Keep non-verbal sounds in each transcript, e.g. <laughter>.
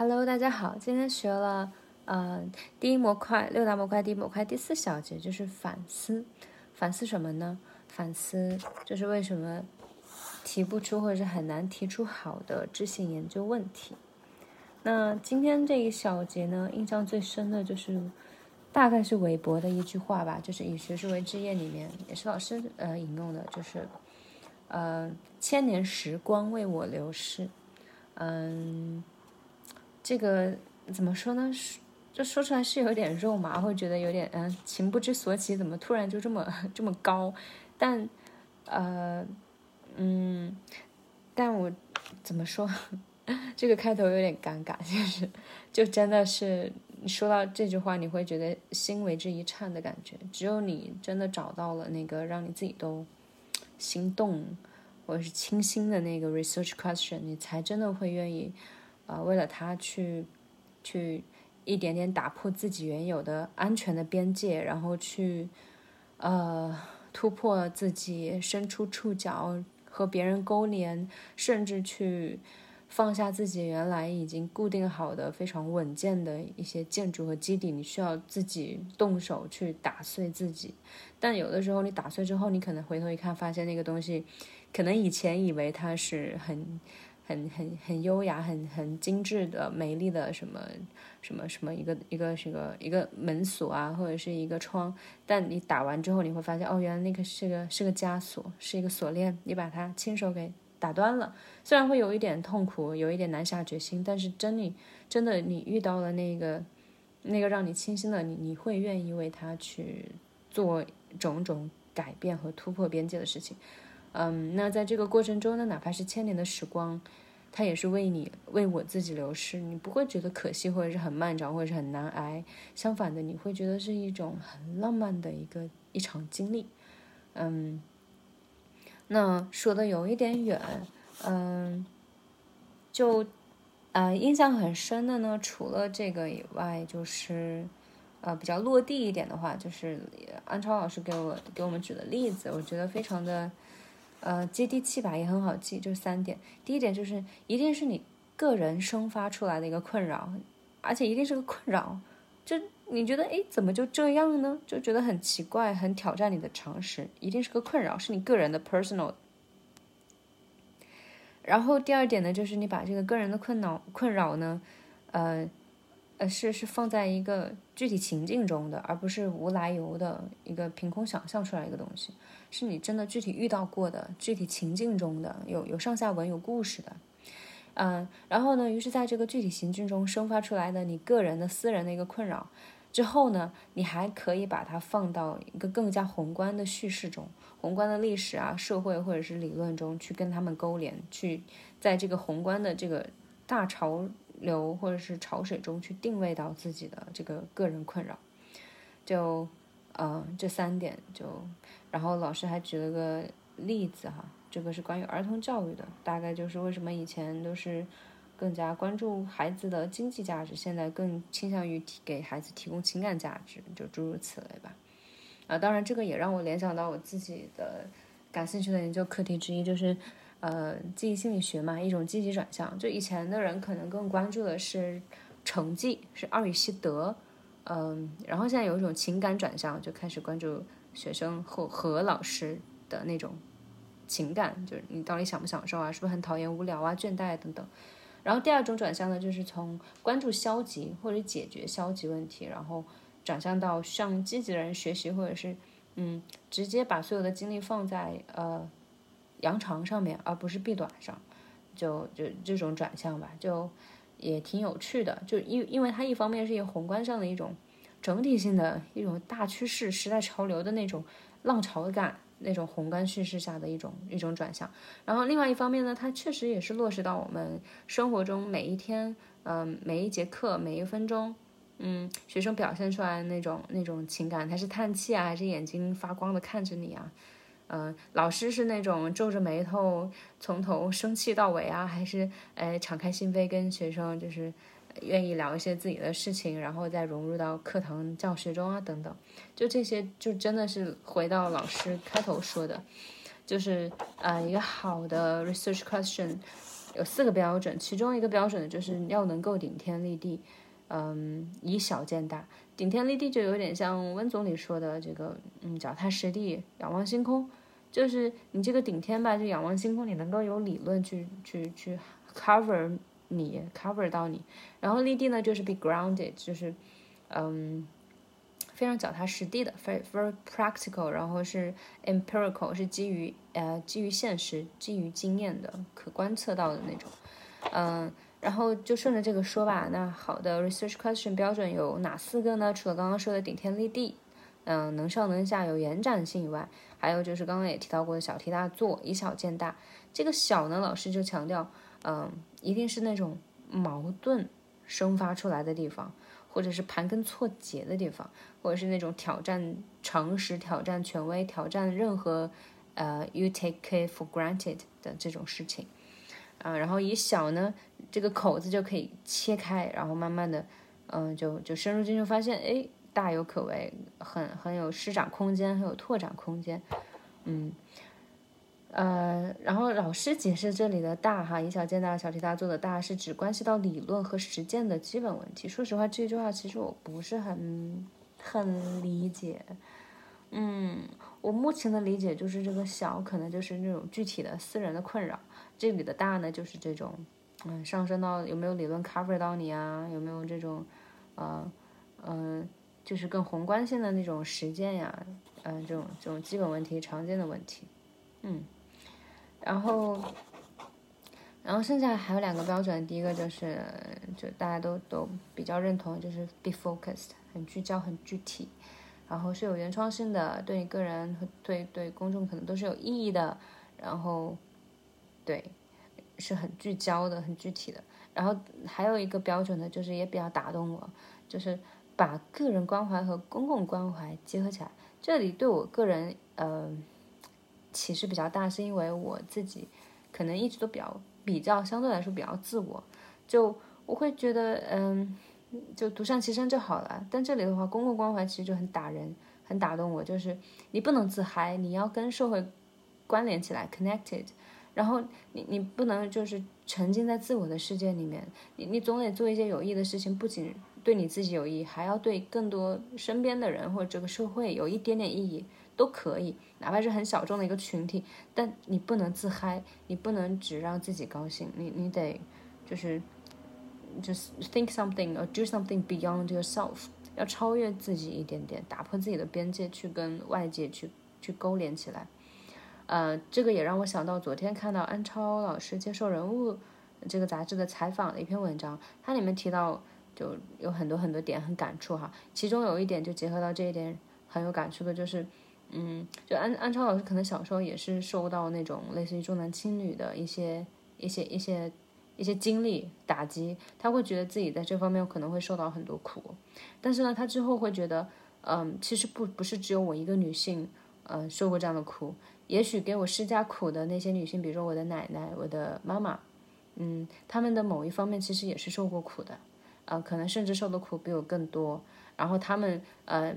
Hello，大家好，今天学了呃第一模块六大模块第一模块第四小节就是反思，反思什么呢？反思就是为什么提不出或者是很难提出好的知性研究问题。那今天这一小节呢，印象最深的就是大概是韦伯的一句话吧，就是以学术为职业里面也是老师呃引用的，就是呃千年时光为我流逝，嗯。这个怎么说呢？就说出来是有点肉麻，会觉得有点嗯，情不知所起，怎么突然就这么 <laughs> 这么高？但呃嗯，但我怎么说？<laughs> 这个开头有点尴尬，就是就真的是说到这句话，你会觉得心为之一颤的感觉。只有你真的找到了那个让你自己都心动或者是清新的那个 research question，你才真的会愿意。啊，为了他去，去一点点打破自己原有的安全的边界，然后去，呃，突破自己，伸出触角和别人勾连，甚至去放下自己原来已经固定好的非常稳健的一些建筑和基底，你需要自己动手去打碎自己。但有的时候你打碎之后，你可能回头一看，发现那个东西，可能以前以为它是很。很很很优雅，很很精致的、美丽的什么什么什么一个一个是个一个门锁啊，或者是一个窗，但你打完之后，你会发现，哦，原来那个是个是个枷锁，是一个锁链，你把它亲手给打断了。虽然会有一点痛苦，有一点难下决心，但是真你真的你遇到了那个那个让你清新的你，你会愿意为他去做种种改变和突破边界的事情。嗯，那在这个过程中呢，哪怕是千年的时光，它也是为你为我自己流逝，你不会觉得可惜或者是很漫长或者是很难挨，相反的，你会觉得是一种很浪漫的一个一场经历。嗯，那说的有一点远，嗯，就啊，印象很深的呢，除了这个以外，就是呃比较落地一点的话，就是安超老师给我给我们举的例子，我觉得非常的。呃，接地气吧，也很好记，就三点。第一点就是，一定是你个人生发出来的一个困扰，而且一定是个困扰，就你觉得，哎，怎么就这样呢？就觉得很奇怪，很挑战你的常识，一定是个困扰，是你个人的 personal。然后第二点呢，就是你把这个个人的困扰困扰呢，呃。呃，是是放在一个具体情境中的，而不是无来由的一个凭空想象出来一个东西，是你真的具体遇到过的具体情境中的，有有上下文有故事的，嗯，然后呢，于是在这个具体情境中生发出来的你个人的私人的一个困扰之后呢，你还可以把它放到一个更加宏观的叙事中，宏观的历史啊、社会或者是理论中去跟他们勾连，去在这个宏观的这个大潮。流或者是潮水中去定位到自己的这个个人困扰，就，嗯，这三点就，然后老师还举了个例子哈，这个是关于儿童教育的，大概就是为什么以前都是更加关注孩子的经济价值，现在更倾向于提给孩子提供情感价值，就诸如此类吧。啊，当然这个也让我联想到我自己的感兴趣的研究课题之一，就是。呃，记忆心理学嘛，一种积极转向。就以前的人可能更关注的是成绩，是二语习得，嗯，然后现在有一种情感转向，就开始关注学生和和老师的那种情感，就是你到底享不享受啊，是不是很讨厌、无聊啊、倦怠等等。然后第二种转向呢，就是从关注消极或者解决消极问题，然后转向到向积极的人学习，或者是嗯，直接把所有的精力放在呃。扬长上面，而不是避短上，就就这种转向吧，就也挺有趣的。就因因为它一方面是一个宏观上的一种整体性的一种大趋势、时代潮流的那种浪潮感，那种宏观叙事下的一种一种转向。然后另外一方面呢，它确实也是落实到我们生活中每一天，嗯，每一节课、每一分钟，嗯，学生表现出来的那种那种情感，他是叹气啊，还是眼睛发光的看着你啊？嗯，老师是那种皱着眉头从头生气到尾啊，还是哎敞开心扉跟学生就是愿意聊一些自己的事情，然后再融入到课堂教学中啊等等，就这些就真的是回到老师开头说的，就是呃一个好的 research question，有四个标准，其中一个标准，就是要能够顶天立地，嗯，以小见大。顶天立地就有点像温总理说的这个，嗯，脚踏实地，仰望星空。就是你这个顶天吧，就仰望星空，你能够有理论去去去 cover 你 cover 到你。然后立地呢，就是 be grounded，就是嗯，非常脚踏实地的，very very practical，然后是 empirical，是基于呃基于现实、基于经验的，可观测到的那种。嗯，然后就顺着这个说吧。那好的 research question 标准有哪四个呢？除了刚刚说的顶天立地，嗯，能上能下，有延展性以外。还有就是刚刚也提到过的小题大做，以小见大。这个小呢，老师就强调，嗯，一定是那种矛盾生发出来的地方，或者是盘根错节的地方，或者是那种挑战常识、挑战权威、挑战任何呃 you take it for granted 的这种事情。啊，然后以小呢，这个口子就可以切开，然后慢慢的，嗯，就就深入进去，发现哎。大有可为，很很有施展空间，很有拓展空间，嗯，呃，然后老师解释这里的大哈，以小见大，小题大做的大是指关系到理论和实践的基本问题。说实话，这句话其实我不是很很理解，嗯，我目前的理解就是这个小可能就是那种具体的私人的困扰，这里的大呢就是这种，嗯，上升到有没有理论 cover 到你啊，有没有这种，呃，嗯。就是更宏观性的那种实践呀，嗯，这种这种基本问题、常见的问题，嗯，然后，然后剩下还有两个标准，第一个就是就大家都都比较认同，就是 be focused，很聚焦、很具体，然后是有原创性的，对你个人和对对公众可能都是有意义的，然后，对，是很聚焦的、很具体的。然后还有一个标准呢，就是也比较打动我，就是。把个人关怀和公共关怀结合起来，这里对我个人呃启示比较大，是因为我自己可能一直都比较比较相对来说比较自我，就我会觉得嗯，就独善其身就好了。但这里的话，公共关怀其实就很打人，很打动我，就是你不能自嗨，你要跟社会关联起来，connected。然后你你不能就是沉浸在自我的世界里面，你你总得做一些有益的事情，不仅。对你自己有益，还要对更多身边的人或者这个社会有一点点意义，都可以，哪怕是很小众的一个群体。但你不能自嗨，你不能只让自己高兴，你你得就是就是 think something or do something beyond yourself，要超越自己一点点，打破自己的边界，去跟外界去去勾连起来。呃，这个也让我想到昨天看到安超老师接受《人物》这个杂志的采访的一篇文章，它里面提到。就有很多很多点很感触哈，其中有一点就结合到这一点很有感触的，就是，嗯，就安安超老师可能小时候也是受到那种类似于重男轻女的一些一些一些一些经历打击，他会觉得自己在这方面可能会受到很多苦，但是呢，他之后会觉得，嗯，其实不不是只有我一个女性，呃，受过这样的苦，也许给我施加苦的那些女性，比如说我的奶奶、我的妈妈，嗯，他们的某一方面其实也是受过苦的。啊，可能甚至受的苦比我更多，然后他们呃，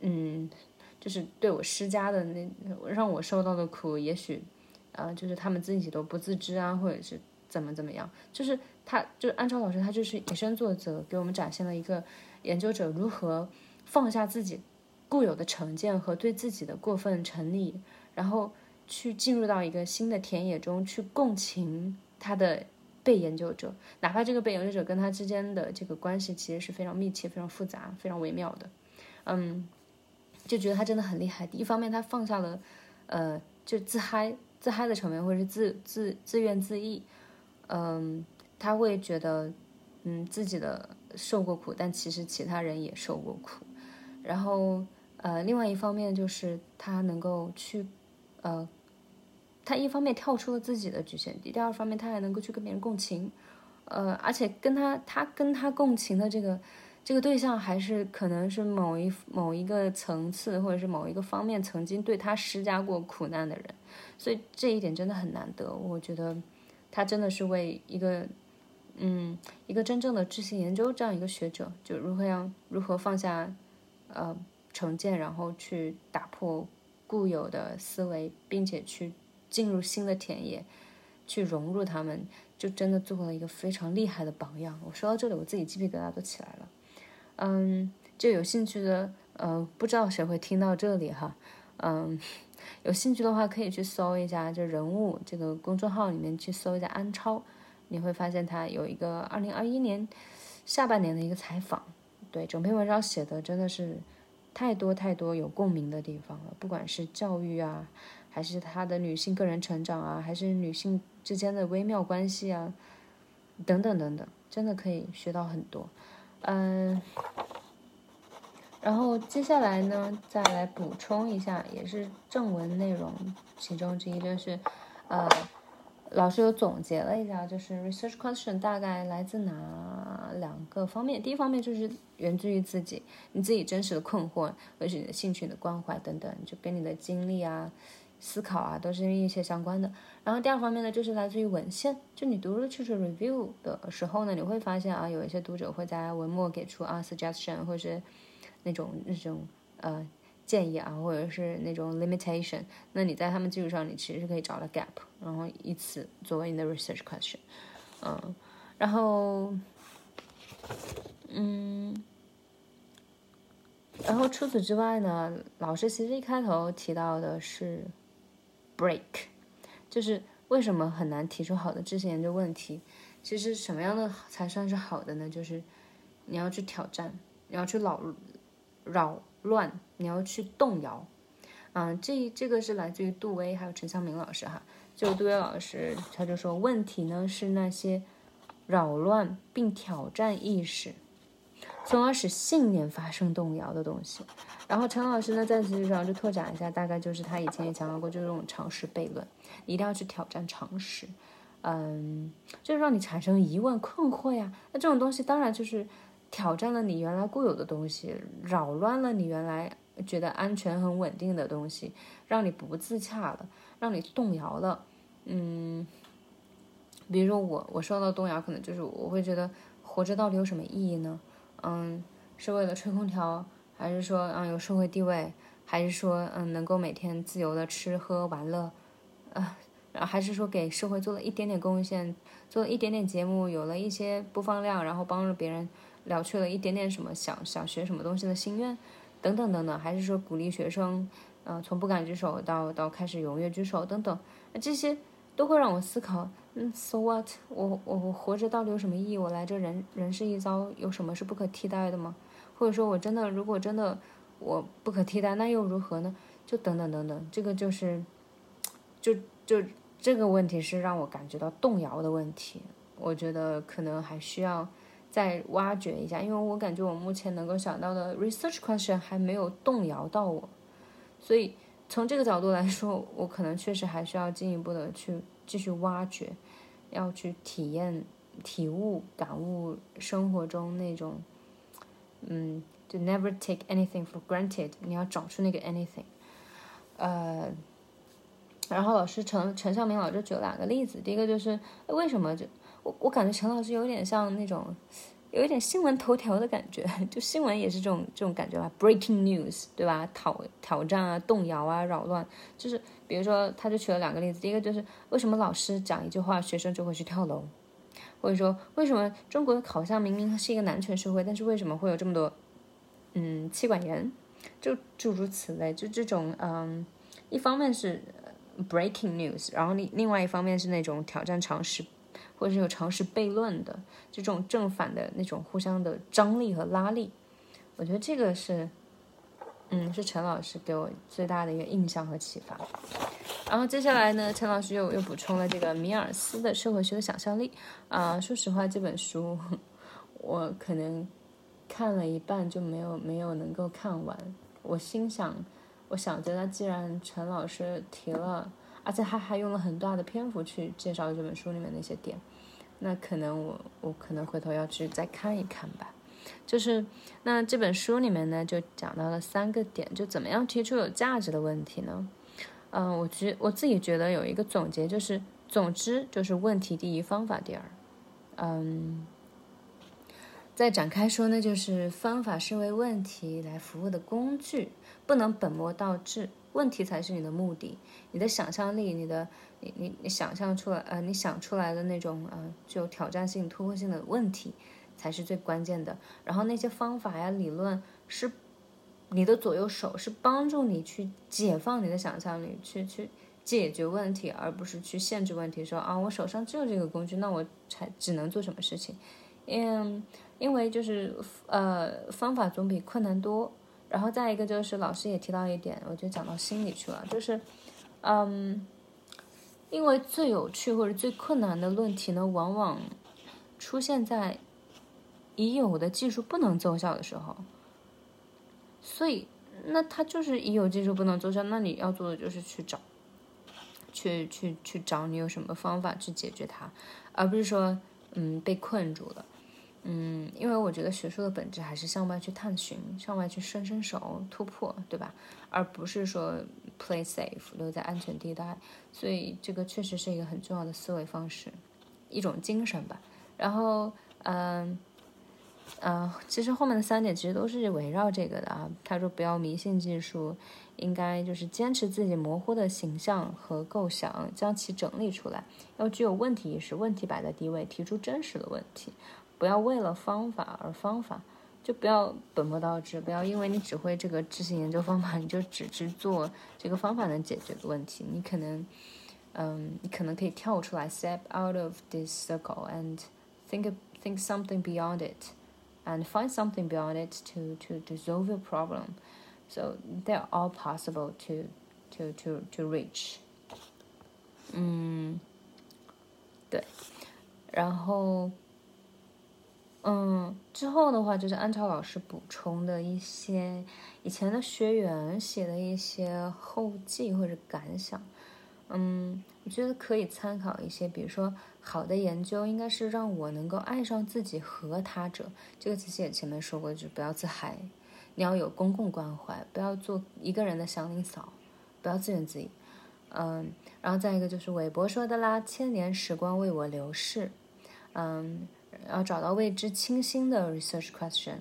嗯，就是对我施加的那让我受到的苦，也许，呃，就是他们自己都不自知啊，或者是怎么怎么样，就是他，就是安超老师，他就是以身作则，给我们展现了一个研究者如何放下自己固有的成见和对自己的过分成立，然后去进入到一个新的田野中去共情他的。被研究者，哪怕这个被研究者跟他之间的这个关系其实是非常密切、非常复杂、非常微妙的，嗯，就觉得他真的很厉害。一方面，他放下了，呃，就自嗨、自嗨的成分，或者是自自自怨自艾，嗯，他会觉得，嗯，自己的受过苦，但其实其他人也受过苦。然后，呃，另外一方面就是他能够去，呃。他一方面跳出了自己的局限地，第二方面他还能够去跟别人共情，呃，而且跟他他跟他共情的这个这个对象还是可能是某一某一个层次或者是某一个方面曾经对他施加过苦难的人，所以这一点真的很难得。我觉得他真的是为一个嗯一个真正的知性研究这样一个学者，就如何让如何放下呃成见，然后去打破固有的思维，并且去。进入新的田野，去融入他们，就真的做了一个非常厉害的榜样。我说到这里，我自己鸡皮疙瘩都起来了。嗯，就有兴趣的，呃，不知道谁会听到这里哈。嗯，有兴趣的话可以去搜一下，就人物这个公众号里面去搜一下安超，你会发现他有一个二零二一年下半年的一个采访。对，整篇文章写的真的是太多太多有共鸣的地方了，不管是教育啊。还是她的女性个人成长啊，还是女性之间的微妙关系啊，等等等等，真的可以学到很多。嗯，然后接下来呢，再来补充一下，也是正文内容其中之一，就是呃，老师有总结了一下，就是 research question 大概来自哪两个方面？第一方面就是源自于自己，你自己真实的困惑，或者是你的兴趣、你的关怀等等，就跟你的经历啊。思考啊，都是一些相关的。然后第二方面呢，就是来自于文献。就你读 literature review 的时候呢，你会发现啊，有一些读者会在文末给出啊 suggestion，或者是那种那种呃建议啊，或者是那种 limitation。那你在他们基础上，你其实可以找到 gap，然后以此作为你的 research question。嗯，然后嗯。然后除此之外呢，老师其实一开头提到的是。break，就是为什么很难提出好的知识研究问题？其实什么样的才算是好的呢？就是你要去挑战，你要去扰扰乱，你要去动摇。嗯，这这个是来自于杜威还有陈向明老师哈。就杜威老师他就说，问题呢是那些扰乱并挑战意识。从而使信念发生动摇的东西。然后陈老师呢，在此上就拓展一下，大概就是他以前也强调过，就是这种常识悖论，一定要去挑战常识，嗯，就是让你产生疑问、困惑呀。那这种东西当然就是挑战了你原来固有的东西，扰乱了你原来觉得安全很稳定的东西，让你不自洽了，让你动摇了。嗯，比如说我，我受到动摇，可能就是我会觉得活着到底有什么意义呢？嗯，是为了吹空调，还是说嗯有社会地位，还是说嗯能够每天自由的吃喝玩乐，啊，然还是说给社会做了一点点贡献，做了一点点节目，有了一些播放量，然后帮助别人了却了一点点什么想想学什么东西的心愿，等等等等，还是说鼓励学生，嗯从不敢举手到到开始踊跃举手等等，这些都会让我思考。嗯，so what？我我我活着到底有什么意义？我来这人人世一遭，有什么是不可替代的吗？或者说我真的如果真的我不可替代，那又如何呢？就等等等等，这个就是，就就这个问题是让我感觉到动摇的问题。我觉得可能还需要再挖掘一下，因为我感觉我目前能够想到的 research question 还没有动摇到我，所以从这个角度来说，我可能确实还需要进一步的去。继续挖掘，要去体验、体悟、感悟生活中那种，嗯，就 never take anything for granted。你要找出那个 anything。呃，然后老师陈陈孝明老师举了两个例子，第一个就是为什么就我我感觉陈老师有点像那种。有一点新闻头条的感觉，就新闻也是这种这种感觉吧，breaking news，对吧？挑挑战啊，动摇啊，扰乱，就是比如说，他就举了两个例子，第一个就是为什么老师讲一句话，学生就会去跳楼，或者说为什么中国好像明明是一个男权社会，但是为什么会有这么多嗯妻管严，就诸如此类，就这种嗯，一方面是 breaking news，然后另另外一方面是那种挑战常识。或者是有常识悖论的这种正反的那种互相的张力和拉力，我觉得这个是，嗯，是陈老师给我最大的一个印象和启发。然后接下来呢，陈老师又又补充了这个米尔斯的社会学的想象力啊。说实话，这本书我可能看了一半就没有没有能够看完。我心想，我想着那既然陈老师提了。而且他还用了很大的篇幅去介绍这本书里面那些点，那可能我我可能回头要去再看一看吧。就是那这本书里面呢，就讲到了三个点，就怎么样提出有价值的问题呢？嗯，我觉我自己觉得有一个总结，就是总之就是问题第一，方法第二。嗯，再展开说呢，就是方法是为问题来服务的工具，不能本末倒置。问题才是你的目的，你的想象力，你的你你你想象出来，呃，你想出来的那种呃具有挑战性、突破性的问题，才是最关键的。然后那些方法呀、理论是你的左右手，是帮助你去解放你的想象力，去去解决问题，而不是去限制问题。说啊，我手上只有这个工具，那我才只能做什么事情？因因为就是呃，方法总比困难多。然后再一个就是老师也提到一点，我就讲到心里去了，就是，嗯，因为最有趣或者最困难的论题呢，往往出现在已有的技术不能奏效的时候，所以那它就是已有技术不能奏效，那你要做的就是去找，去去去找你有什么方法去解决它，而不是说嗯被困住了。嗯，因为我觉得学术的本质还是向外去探寻，向外去伸伸手突破，对吧？而不是说 play safe 留在安全地带。所以这个确实是一个很重要的思维方式，一种精神吧。然后，嗯，呃，其实后面的三点其实都是围绕这个的啊。他说不要迷信技术，应该就是坚持自己模糊的形象和构想，将其整理出来，要具有问题意识，问题摆在第一位，提出真实的问题。不要为了方法而方法，就不要本末倒置。不要因为你只会这个执行研究方法，你就只去做这个方法能解决的问题。你可能，嗯，你可能可以跳出来，step out of this circle and think think something beyond it, and find something beyond it to to to solve your problem. So they're all possible to to to to reach. 嗯，对，然后。嗯，之后的话就是安超老师补充的一些以前的学员写的一些后记或者感想。嗯，我觉得可以参考一些，比如说好的研究应该是让我能够爱上自己和他者。这个其实也前面说过，就是不要自嗨，你要有公共关怀，不要做一个人的祥林嫂，不要自怨自艾。嗯，然后再一个就是韦伯说的啦，千年时光为我流逝。嗯。要找到未知清新的 research question，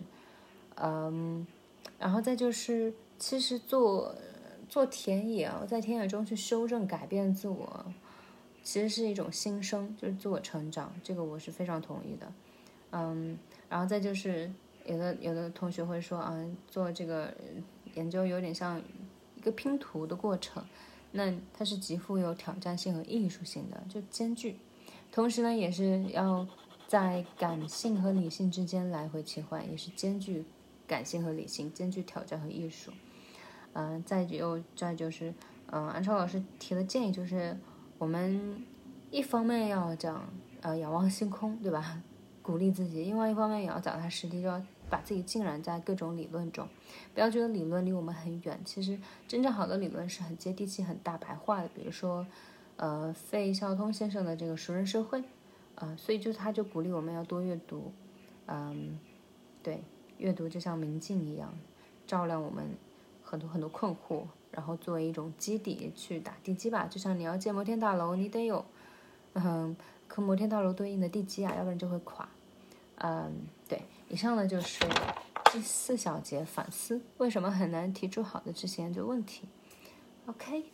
嗯，然后再就是，其实做做田野啊，在田野中去修正、改变自我，其实是一种新生，就是自我成长，这个我是非常同意的，嗯，然后再就是，有的有的同学会说啊，做这个研究有点像一个拼图的过程，那它是极富有挑战性和艺术性的，就兼具，同时呢，也是要。在感性和理性之间来回切换，也是兼具感性和理性，兼具挑战和艺术。嗯，再就再就是，嗯，安超老师提的建议就是，我们一方面要讲，呃，仰望星空，对吧？鼓励自己；，另外一方面也要脚踏实地，就要把自己浸染在各种理论中，不要觉得理论离我们很远。其实，真正好的理论是很接地气、很大白话的。比如说，呃，费孝通先生的这个《熟人社会》。啊，所以就他就鼓励我们要多阅读，嗯，对，阅读就像明镜一样，照亮我们很多很多困惑，然后作为一种基底去打地基吧。就像你要建摩天大楼，你得有，嗯，和摩天大楼对应的地基啊，要不然就会垮。嗯，对，以上呢就是第四小节反思，为什么很难提出好的执行研究问题？OK。